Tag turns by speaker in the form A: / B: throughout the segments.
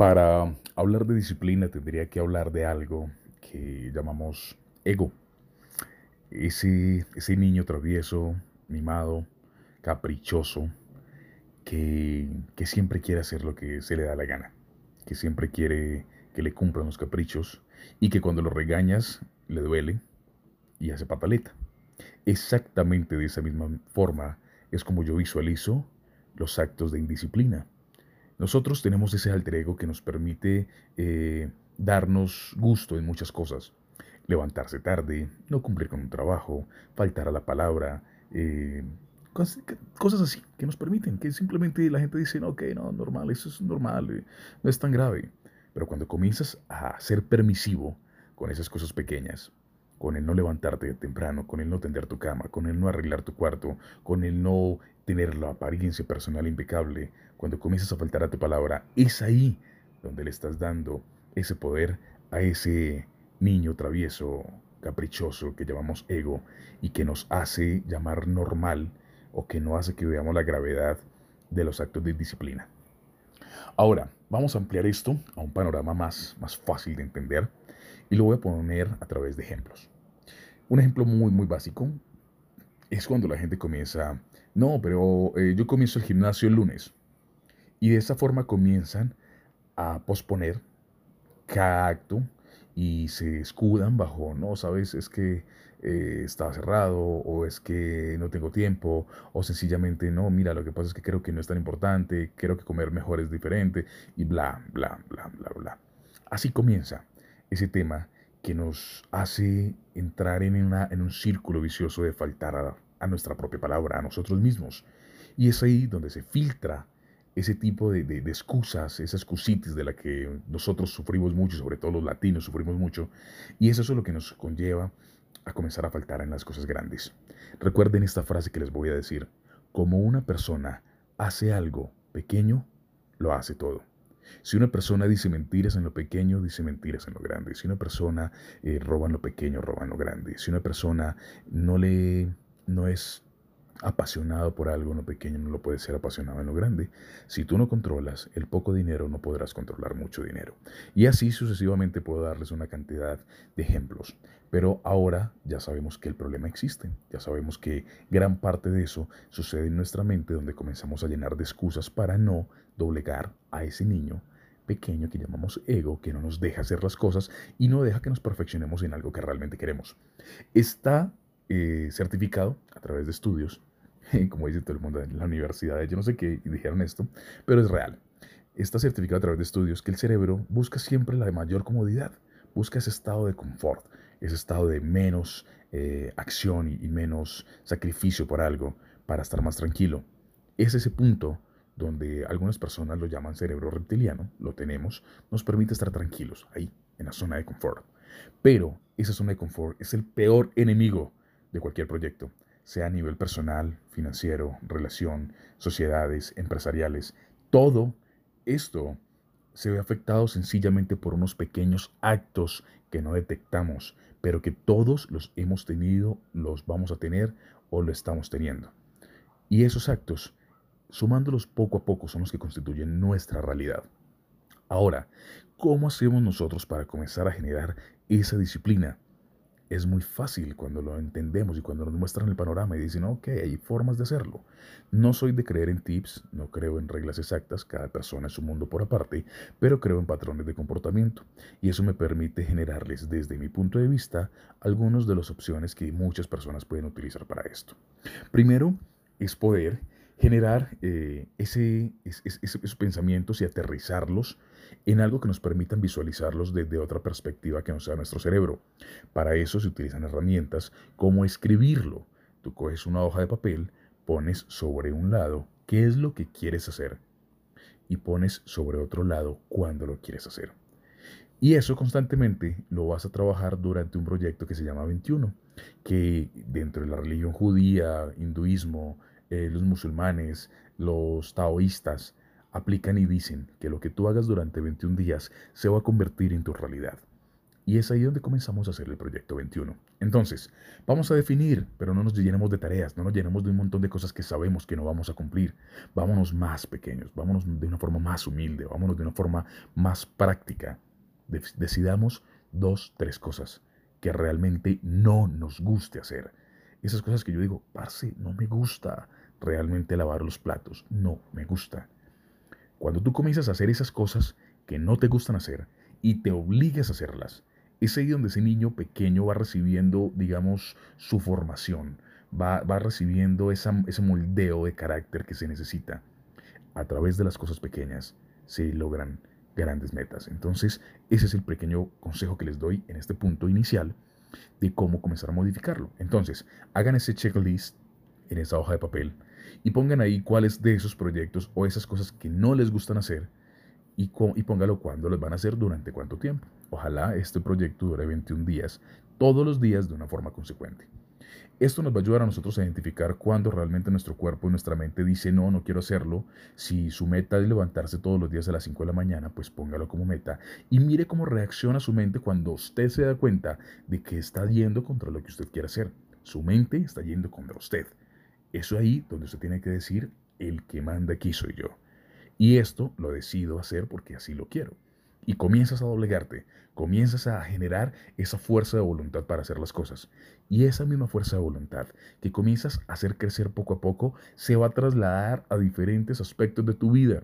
A: Para hablar de disciplina tendría que hablar de algo que llamamos ego. Ese, ese niño travieso, mimado, caprichoso, que, que siempre quiere hacer lo que se le da la gana, que siempre quiere que le cumplan los caprichos y que cuando lo regañas le duele y hace pataleta. Exactamente de esa misma forma es como yo visualizo los actos de indisciplina. Nosotros tenemos ese alter ego que nos permite eh, darnos gusto en muchas cosas. Levantarse tarde, no cumplir con un trabajo, faltar a la palabra, eh, cosas, así que nos permiten, que simplemente la gente dice, no, ok, no, normal, eso es normal, eh, no es tan grave. Pero cuando comienzas a ser permisivo con esas cosas pequeñas, con el no levantarte temprano, con el no tender tu cama, con el no arreglar tu cuarto, con el no tener la apariencia personal impecable, cuando comienzas a faltar a tu palabra, es ahí donde le estás dando ese poder a ese niño travieso, caprichoso que llamamos ego y que nos hace llamar normal o que no hace que veamos la gravedad de los actos de disciplina. Ahora, vamos a ampliar esto a un panorama más, más fácil de entender y lo voy a poner a través de ejemplos. Un ejemplo muy, muy básico es cuando la gente comienza, no, pero eh, yo comienzo el gimnasio el lunes. Y de esa forma comienzan a posponer cada acto y se escudan bajo, no, sabes, es que eh, estaba cerrado o es que no tengo tiempo o sencillamente no, mira, lo que pasa es que creo que no es tan importante, creo que comer mejor es diferente y bla, bla, bla, bla, bla. Así comienza ese tema que nos hace entrar en, una, en un círculo vicioso de faltar a, nuestra propia palabra, a nosotros mismos. Y es ahí donde se filtra ese tipo de, de, excusas, esa excusitis de la que nosotros sufrimos mucho, sobre todo los latinos sufrimos mucho, y eso es lo que nos conlleva a comenzar a faltar en las cosas grandes. Recuerden esta frase que les voy a decir, como una persona hace algo pequeño, lo hace todo. Si una persona dice mentiras en lo pequeño, dice mentiras en lo grande. Si una persona eh, roba en lo pequeño, roba en lo grande. Si una persona no le no es apasionado por algo en lo pequeño, no lo puedes ser apasionado en lo grande. Si tú no controlas el poco dinero, no podrás controlar mucho dinero. Y así sucesivamente puedo darles una cantidad de ejemplos. Pero ahora ya sabemos que el problema existe. Ya sabemos que gran parte de eso sucede en nuestra mente donde comenzamos a llenar de excusas para no doblegar a ese niño pequeño que llamamos ego, que no nos deja hacer las cosas y no deja que nos perfeccionemos en algo que realmente queremos. Está eh, certificado a través de estudios, como dice todo el mundo en la universidad, yo no sé qué dijeron esto, pero es real. Está certificado a través de estudios que el cerebro busca siempre la mayor comodidad, busca ese estado de confort, ese estado de menos eh, acción y, menos sacrificio por algo para estar más tranquilo. Es ese punto donde algunas personas lo llaman cerebro reptiliano, lo tenemos, nos permite estar tranquilos ahí, en la zona de confort. Pero esa zona de confort es el peor enemigo de cualquier proyecto, sea a nivel personal, financiero, relación, sociedades, empresariales. Todo esto se ve afectado sencillamente por unos pequeños actos que no detectamos, pero que todos los hemos tenido, los vamos a tener o lo estamos teniendo. Y esos actos, sumándolos poco a poco, son los que constituyen nuestra realidad. Ahora, ¿cómo hacemos nosotros para comenzar a generar esa disciplina? Es muy fácil cuando lo entendemos y cuando nos muestran el panorama y dicen, ok, hay formas de hacerlo. No soy de creer en tips, no creo en reglas exactas, cada persona es un mundo por aparte, pero creo en patrones de comportamiento y eso me permite generarles desde mi punto de vista algunas de las opciones que muchas personas pueden utilizar para esto. Primero es poder generar eh, ese, esos pensamientos y aterrizarlos en algo que nos permitan visualizarlos desde otra perspectiva que no sea nuestro cerebro. Para eso se utilizan herramientas como escribirlo. Tú coges una hoja de papel, pones sobre un lado qué es lo que quieres hacer y pones sobre otro lado cuándo lo quieres hacer. Y eso constantemente lo vas a trabajar durante un proyecto que se llama 21, que dentro de la religión judía, hinduismo, eh, los musulmanes, los taoístas, aplican y dicen que lo que tú hagas durante 21 días se va a convertir en tu realidad. Y es ahí donde comenzamos a hacer el proyecto 21. Entonces, vamos a definir, pero no nos llenemos de tareas, no nos llenemos de un montón de cosas que sabemos que no vamos a cumplir. Vámonos más pequeños, vámonos de una forma más humilde, vámonos de una forma más práctica. Decidamos dos, tres cosas que realmente no nos guste hacer. Esas cosas que yo digo, parce, no me gusta realmente lavar los platos, no me gusta. Cuando tú comienzas a hacer esas cosas que no te gustan hacer y te obligas a hacerlas, es ahí donde ese niño pequeño va recibiendo, digamos, su formación, va, va recibiendo ese moldeo de carácter que se necesita. A través de las cosas pequeñas se logran grandes metas. Entonces, ese es el pequeño consejo que les doy en este punto inicial de cómo comenzar a modificarlo. Entonces, hagan ese checklist en esa hoja de papel y pongan ahí cuáles de esos proyectos o esas cosas que no les gustan hacer y, y póngalo cuándo los van a hacer durante cuánto tiempo. Ojalá este proyecto dure 21 días, todos los días de una forma consecuente. Esto nos va a ayudar a nosotros a identificar cuándo realmente nuestro cuerpo y nuestra mente dice no, no quiero hacerlo. Si su meta es levantarse todos los días a las 5 de la mañana, pues póngalo como meta y mire cómo reacciona su mente cuando usted se da cuenta de que está yendo contra lo que usted quiere hacer. Su mente está yendo contra usted. Eso ahí donde usted tiene que decir, el que manda aquí soy yo. Y esto lo decido hacer porque así lo quiero y comienzas a doblegarte, comienzas a generar esa fuerza de voluntad para hacer las cosas. Y esa misma fuerza de voluntad que comienzas a hacer crecer poco a poco se va a trasladar a diferentes aspectos de tu vida.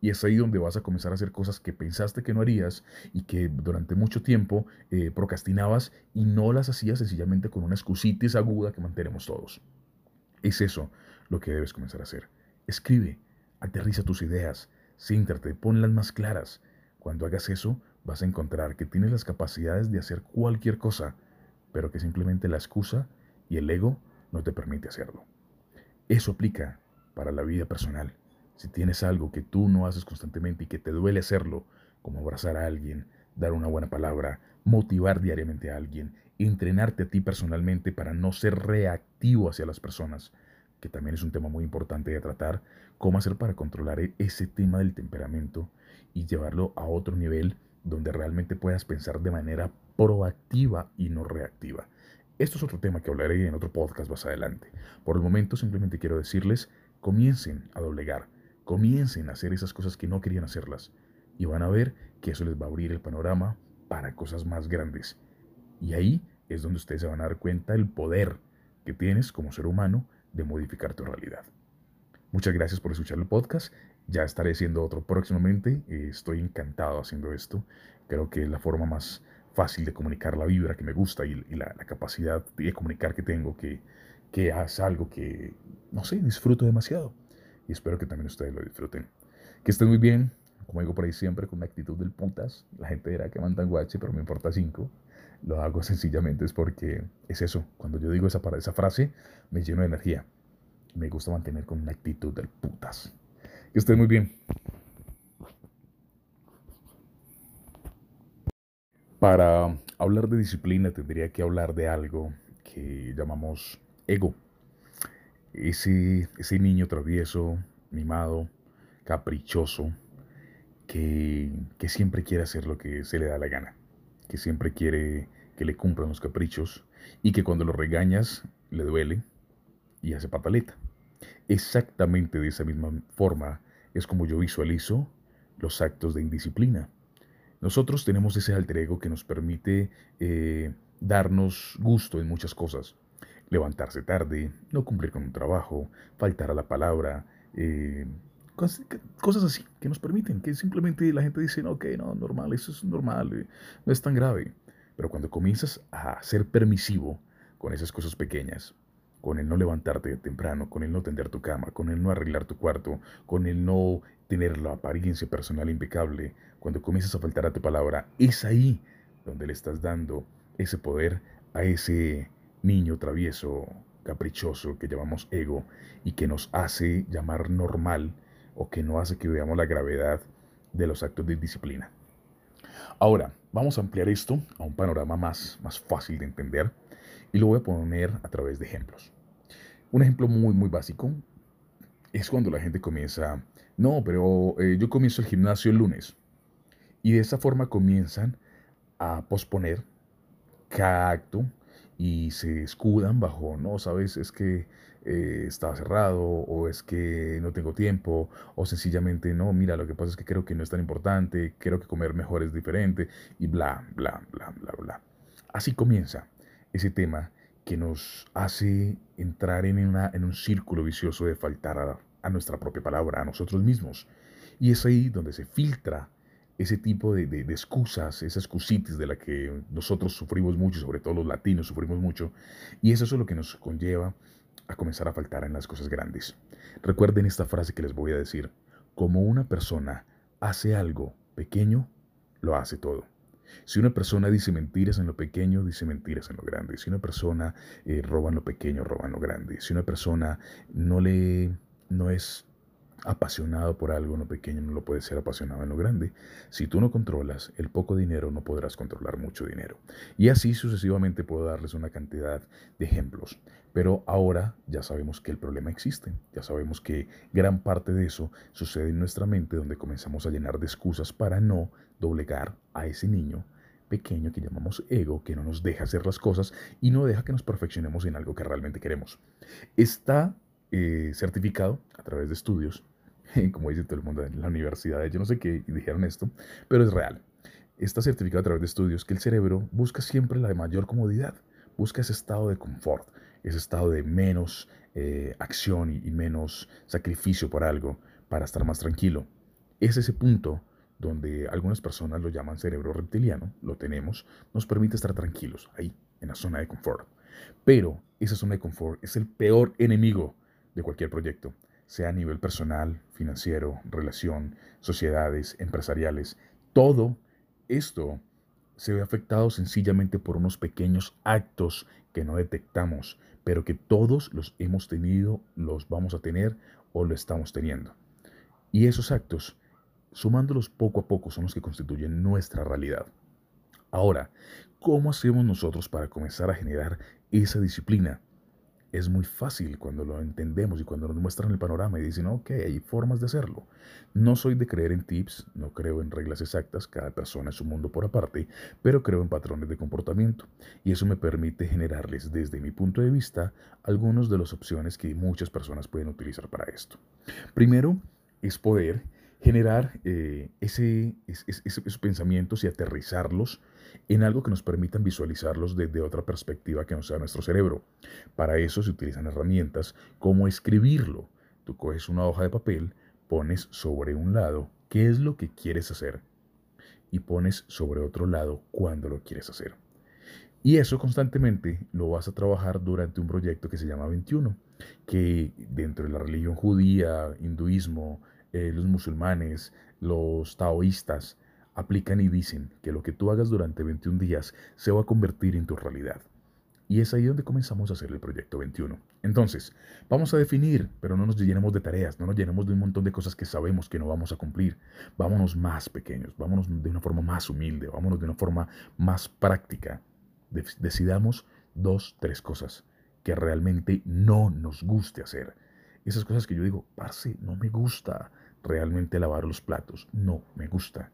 A: Y es ahí donde vas a comenzar a hacer cosas que pensaste que no harías y que durante mucho tiempo eh, procrastinabas y no las hacías sencillamente con una excusitis aguda que mantenemos todos. Es eso lo que debes comenzar a hacer. Escribe, aterriza tus ideas, céntrate, ponlas más claras, cuando hagas eso, vas a encontrar que tienes las capacidades de hacer cualquier cosa, pero que simplemente la excusa y el ego no te permite hacerlo. Eso aplica para la vida personal. Si tienes algo que tú no haces constantemente y que te duele hacerlo, como abrazar a alguien, dar una buena palabra, motivar diariamente a alguien, entrenarte a ti personalmente para no ser reactivo hacia las personas, que también es un tema muy importante de tratar, cómo hacer para controlar e-, ese tema del temperamento y llevarlo a otro nivel donde realmente puedas pensar de manera proactiva y no reactiva. Esto es otro tema que hablaré en otro podcast más adelante. Por el momento simplemente quiero decirles, comiencen a doblegar, comiencen a hacer esas cosas que no querían hacerlas y van a ver que eso les va a abrir el panorama para cosas más grandes. Y ahí es donde ustedes se van a dar cuenta del poder que tienes como ser humano de modificar tu realidad. Muchas gracias por escuchar el podcast. Ya estaré haciendo otro próximamente. Estoy encantado haciendo esto. Creo que es la forma más fácil de comunicar la vibra que me gusta y, la, capacidad de comunicar que tengo, que, que algo que, no sé, disfruto demasiado. Y espero que también ustedes lo disfruten. Que estén muy bien. Como digo por ahí siempre, con una actitud del putas. La gente dirá que mandan guache, pero me importa cinco. Lo hago sencillamente es porque es eso. Cuando yo digo esa, esa frase, me lleno de energía. Me gusta mantener con una actitud del putas. Que estén muy bien. Para hablar de disciplina tendría que hablar de algo que llamamos ego. Ese, ese niño travieso, mimado, caprichoso, que, que siempre quiere hacer lo que se le da la gana, que siempre quiere que le cumplan los caprichos y que cuando lo regañas le duele y hace pataleta. Exactamente de esa misma forma es como yo visualizo los actos de indisciplina. Nosotros tenemos ese alter ego que nos permite eh, darnos gusto en muchas cosas. Levantarse tarde, no cumplir con un trabajo, faltar a la palabra, eh, cosas, así que nos permiten, que simplemente la gente dice, ok, no, normal, eso es normal, eh, no es tan grave. Pero cuando comienzas a ser permisivo con esas cosas pequeñas, con el no levantarte temprano, con el no tender tu cama, con el no arreglar tu cuarto, con el no tener la apariencia personal impecable, cuando comienzas a faltar a tu palabra, es ahí donde le estás dando ese poder a ese niño travieso, caprichoso que llamamos ego y que nos hace llamar normal o que no hace que veamos la gravedad de los actos de disciplina. Ahora, vamos a ampliar esto a un panorama más, más fácil de entender y lo voy a poner a través de ejemplos. Un ejemplo muy, muy básico es cuando la gente comienza, no, pero eh, yo comienzo el gimnasio el lunes. Y de esa forma comienzan a posponer cada acto y se escudan bajo, no, sabes, es que eh, cerrado o es que no tengo tiempo o sencillamente no, mira, lo que pasa es que creo que no es tan importante, creo que comer mejor es diferente y bla, bla, bla, bla, bla. Así comienza ese tema que nos hace entrar en, una, en un círculo vicioso de faltar a, a nuestra propia palabra, a nosotros mismos. Y es ahí donde se filtra ese tipo de, excusas, esas excusitis de la que nosotros sufrimos mucho, sobre todo los latinos sufrimos mucho, y eso es lo que nos conlleva a comenzar a faltar en las cosas grandes. Recuerden esta frase que les voy a decir, como una persona hace algo pequeño, lo hace todo. Si una persona dice mentiras en lo pequeño, dice mentiras en lo grande. Si una persona eh, roba en lo pequeño, roba en lo grande. Si una persona no le no es apasionado por algo en lo pequeño, no lo puede ser apasionado en lo grande. Si tú no controlas el poco dinero, no podrás controlar mucho dinero. Y así sucesivamente puedo darles una cantidad de ejemplos. Pero ahora ya sabemos que el problema existe. Ya sabemos que gran parte de eso sucede en nuestra mente donde comenzamos a llenar de excusas para no doblegar a ese niño pequeño que llamamos ego, que no nos deja hacer las cosas y no deja que nos perfeccionemos en algo que realmente queremos. Está eh, certificado a través de estudios, como dice todo el mundo en la universidad, yo no sé qué dijeron esto, pero es real. Está certificado a través de estudios que el cerebro busca siempre la mayor comodidad, busca ese estado de confort, ese estado de menos eh, acción y menos sacrificio por algo para estar más tranquilo. Es ese punto donde algunas personas lo llaman cerebro reptiliano, lo tenemos, nos permite estar tranquilos ahí, en la zona de confort. Pero esa zona de confort es el peor enemigo de cualquier proyecto, sea a nivel personal, financiero, relación, sociedades, empresariales. Todo esto se ve afectado sencillamente por unos pequeños actos que no detectamos, pero que todos los hemos tenido, los vamos a tener o lo estamos teniendo. Y esos actos, sumándolos poco a poco, son los que constituyen nuestra realidad. Ahora, ¿cómo hacemos nosotros para comenzar a generar esa disciplina? Es muy fácil cuando lo entendemos y cuando nos muestran el panorama y dicen, ok, hay formas de hacerlo. No soy de creer en tips, no creo en reglas exactas, cada persona es un mundo por aparte, pero creo en patrones de comportamiento y eso me permite generarles desde mi punto de vista algunas de las opciones que muchas personas pueden utilizar para esto. Primero es poder generar eh, ese, esos pensamientos y aterrizarlos en algo que nos permitan visualizarlos desde otra perspectiva que no sea nuestro cerebro. Para eso se utilizan herramientas como escribirlo. Tú coges una hoja de papel, pones sobre un lado qué es lo que quieres hacer y pones sobre otro lado cuándo lo quieres hacer. Y eso constantemente lo vas a trabajar durante un proyecto que se llama 21, que dentro de la religión judía, hinduismo, eh, los musulmanes, los taoístas, aplican y dicen que lo que tú hagas durante 21 días se va a convertir en tu realidad. Y es ahí donde comenzamos a hacer el proyecto 21. Entonces, vamos a definir, pero no nos llenemos de tareas, no nos llenemos de un montón de cosas que sabemos que no vamos a cumplir. Vámonos más pequeños, vámonos de una forma más humilde, vámonos de una forma más práctica. decidamos dos, tres cosas que realmente no nos guste hacer. Esas cosas que yo digo, parce, no me gusta realmente lavar los platos, no me gusta.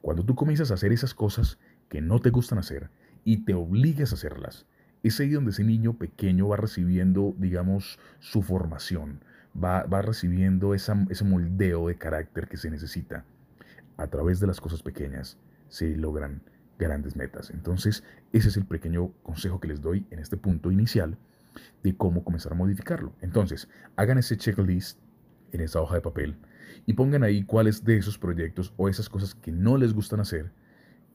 A: Cuando tú comienzas a hacer esas cosas que no te gustan hacer y te obligas a hacerlas, es ahí donde ese niño pequeño va recibiendo, digamos, su formación, va, va recibiendo ese moldeo de carácter que se necesita. A través de las cosas pequeñas se logran grandes metas. Entonces, ese es el pequeño consejo que les doy en este punto inicial de cómo comenzar a modificarlo. Entonces, hagan ese checklist en esa hoja de papel y pongan ahí cuáles de esos proyectos o esas cosas que no les gustan hacer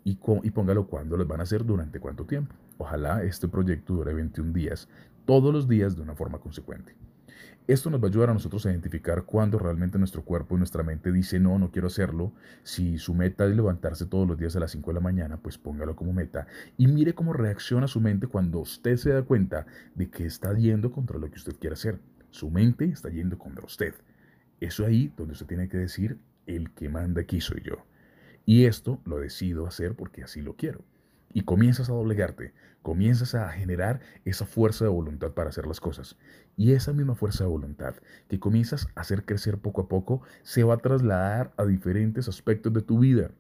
A: y, y póngalo cuándo los van a hacer durante cuánto tiempo. Ojalá este proyecto dure 21 días, todos los días de una forma consecuente. Esto nos va a ayudar a nosotros a identificar cuándo realmente nuestro cuerpo y nuestra mente dice no, no quiero hacerlo. Si su meta es levantarse todos los días a las 5 de la mañana, pues póngalo como meta y mire cómo reacciona su mente cuando usted se da cuenta de que está yendo contra lo que usted quiere hacer. Su mente está yendo contra usted. Eso ahí donde usted tiene que decir, el que manda aquí soy yo. Y esto lo decido hacer porque así lo quiero. Y comienzas a doblegarte, comienzas a generar esa fuerza de voluntad para hacer las cosas. Y esa misma fuerza de voluntad que comienzas a hacer crecer poco a poco se va a trasladar a diferentes aspectos de tu vida.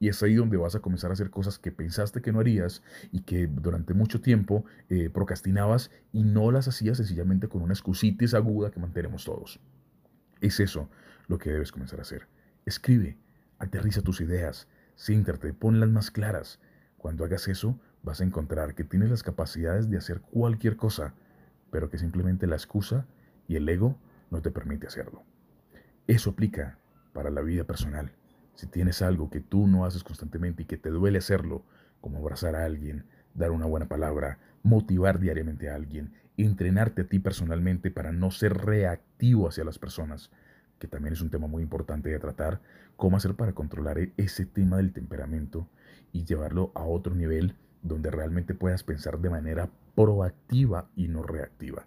A: Y es ahí donde vas a comenzar a hacer cosas que pensaste que no harías y que durante mucho tiempo eh, procrastinabas y no las hacías sencillamente con una excusitis aguda que mantenemos todos. Es eso lo que debes comenzar a hacer. Escribe, aterriza tus ideas, siéntate, ponlas más claras. Cuando hagas eso, vas a encontrar que tienes las capacidades de hacer cualquier cosa, pero que simplemente la excusa y el ego no te permite hacerlo. Eso aplica para la vida personal. Si tienes algo que tú no haces constantemente y que te duele hacerlo, como abrazar a alguien, dar una buena palabra, motivar diariamente a alguien, entrenarte a ti personalmente para no ser reactivo hacia las personas, que también es un tema muy importante de tratar, cómo hacer para controlar e-, ese tema del temperamento y llevarlo a otro nivel donde realmente puedas pensar de manera proactiva y no reactiva.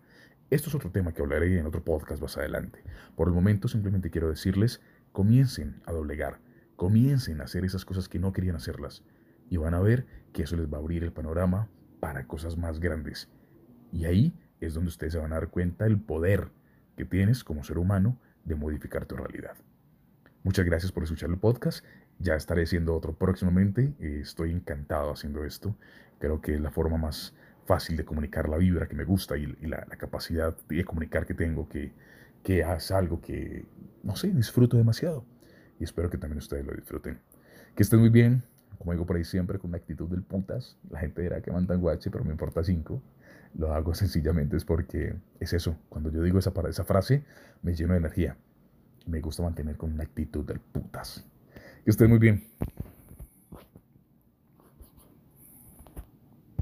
A: Esto es otro tema que hablaré en otro podcast más adelante. Por el momento simplemente quiero decirles, comiencen a doblegar, comiencen a hacer esas cosas que no querían hacerlas y van a ver que eso les va a abrir el panorama para cosas más grandes. Y ahí es donde ustedes se van a dar cuenta del poder que tienes como ser humano de modificar tu realidad. Muchas gracias por escuchar el podcast. Ya estaré haciendo otro próximamente. Estoy encantado haciendo esto. Creo que es la forma más fácil de comunicar la vibra que me gusta y, la, capacidad de comunicar que tengo, que, que es algo que, no sé, disfruto demasiado. Y espero que también ustedes lo disfruten. Que estén muy bien, como digo por ahí siempre, con una actitud del putas. La gente dirá que mandan guache, pero me importa cinco. Lo hago sencillamente es porque es eso. Cuando yo digo esa, esa frase, me lleno de energía. Me gusta mantener con una actitud del putas. Que estén muy bien.